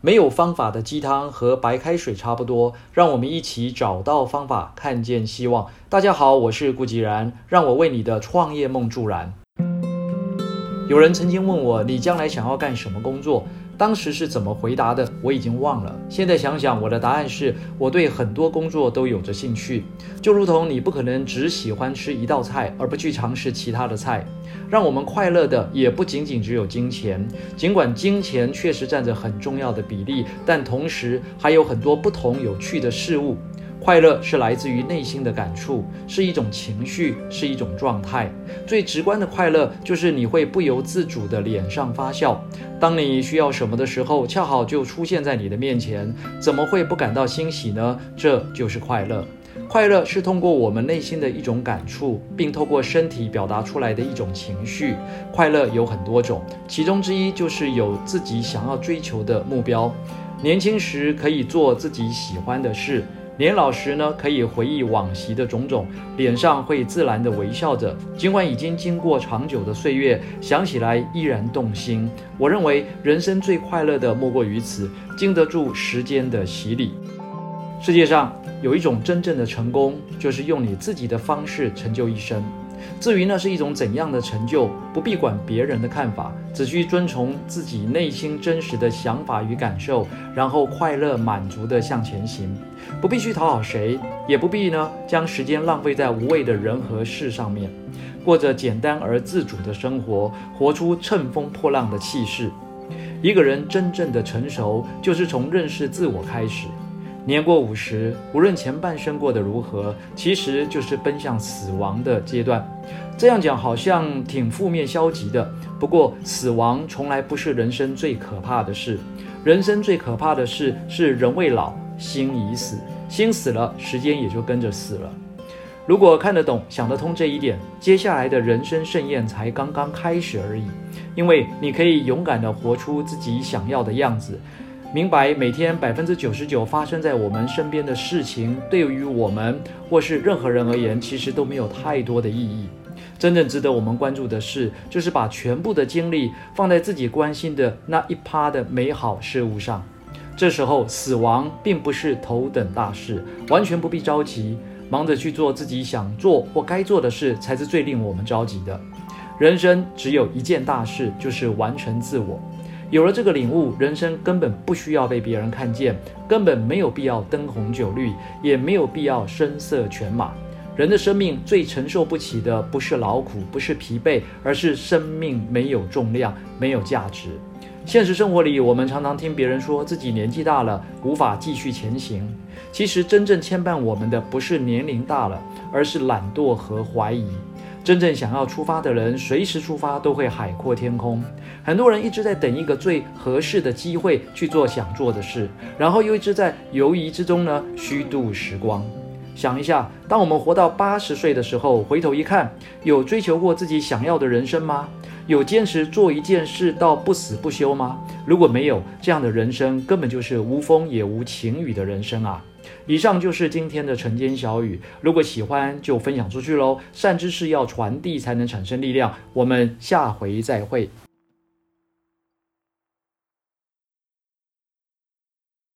没有方法的鸡汤和白开水差不多，让我们一起找到方法，看见希望。大家好，我是顾吉然，让我为你的创业梦助燃。有人曾经问我，你将来想要干什么工作？当时是怎么回答的？我已经忘了。现在想想，我的答案是我对很多工作都有着兴趣，就如同你不可能只喜欢吃一道菜而不去尝试其他的菜。让我们快乐的也不仅仅只有金钱，尽管金钱确实占着很重要的比例，但同时还有很多不同有趣的事物。快乐是来自于内心的感触，是一种情绪，是一种状态。最直观的快乐就是你会不由自主的脸上发笑。当你需要什么的时候，恰好就出现在你的面前，怎么会不感到欣喜呢？这就是快乐。快乐是通过我们内心的一种感触，并透过身体表达出来的一种情绪。快乐有很多种，其中之一就是有自己想要追求的目标。年轻时可以做自己喜欢的事。年老时呢，可以回忆往昔的种种，脸上会自然的微笑着。尽管已经经过长久的岁月，想起来依然动心。我认为人生最快乐的莫过于此，经得住时间的洗礼。世界上有一种真正的成功，就是用你自己的方式成就一生。至于那是一种怎样的成就，不必管别人的看法，只需遵从自己内心真实的想法与感受，然后快乐满足地向前行。不必去讨好谁，也不必呢将时间浪费在无谓的人和事上面，过着简单而自主的生活，活出乘风破浪的气势。一个人真正的成熟，就是从认识自我开始。年过五十，无论前半生过得如何，其实就是奔向死亡的阶段。这样讲好像挺负面消极的，不过死亡从来不是人生最可怕的事。人生最可怕的事是人未老，心已死。心死了，时间也就跟着死了。如果看得懂、想得通这一点，接下来的人生盛宴才刚刚开始而已。因为你可以勇敢地活出自己想要的样子。明白每天百分之九十九发生在我们身边的事情，对于我们或是任何人而言，其实都没有太多的意义。真正值得我们关注的是，就是把全部的精力放在自己关心的那一趴的美好事物上。这时候，死亡并不是头等大事，完全不必着急。忙着去做自己想做或该做的事，才是最令我们着急的。人生只有一件大事，就是完成自我。有了这个领悟，人生根本不需要被别人看见，根本没有必要灯红酒绿，也没有必要声色犬马。人的生命最承受不起的，不是劳苦，不是疲惫，而是生命没有重量，没有价值。现实生活里，我们常常听别人说自己年纪大了，无法继续前行。其实，真正牵绊我们的，不是年龄大了，而是懒惰和怀疑。真正想要出发的人，随时出发都会海阔天空。很多人一直在等一个最合适的机会去做想做的事，然后又一直在犹疑之中呢，虚度时光。想一下，当我们活到八十岁的时候，回头一看，有追求过自己想要的人生吗？有坚持做一件事到不死不休吗？如果没有，这样的人生根本就是无风也无晴雨的人生啊！以上就是今天的晨间小雨，如果喜欢就分享出去喽。善知识要传递才能产生力量。我们下回再会。